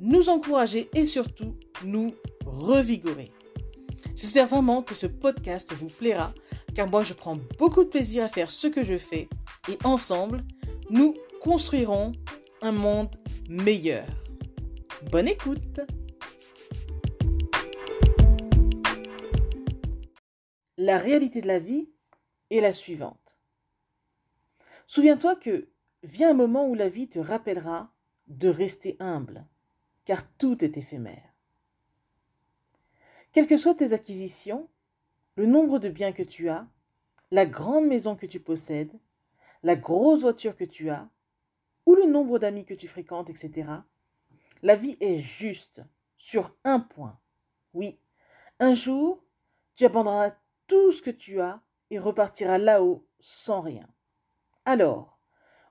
nous encourager et surtout nous revigorer. J'espère vraiment que ce podcast vous plaira car moi je prends beaucoup de plaisir à faire ce que je fais et ensemble, nous construirons un monde meilleur. Bonne écoute La réalité de la vie est la suivante. Souviens-toi que vient un moment où la vie te rappellera de rester humble, car tout est éphémère. Quelles que soient tes acquisitions, le nombre de biens que tu as, la grande maison que tu possèdes, la grosse voiture que tu as, ou le nombre d'amis que tu fréquentes, etc., la vie est juste sur un point. Oui, un jour, tu abandonneras tout ce que tu as et repartiras là-haut sans rien. Alors,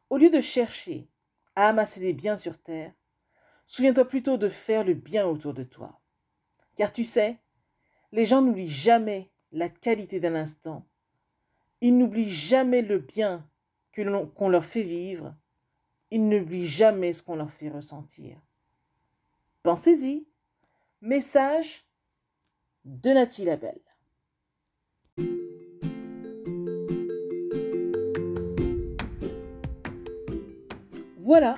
au lieu de chercher à amasser des biens sur terre, souviens-toi plutôt de faire le bien autour de toi. Car tu sais, les gens n'oublient jamais la qualité d'un instant. Ils n'oublient jamais le bien qu'on leur fait vivre. Ils n'oublient jamais ce qu'on leur fait ressentir. Pensez-y. Message de Nathalie Labelle. Voilà,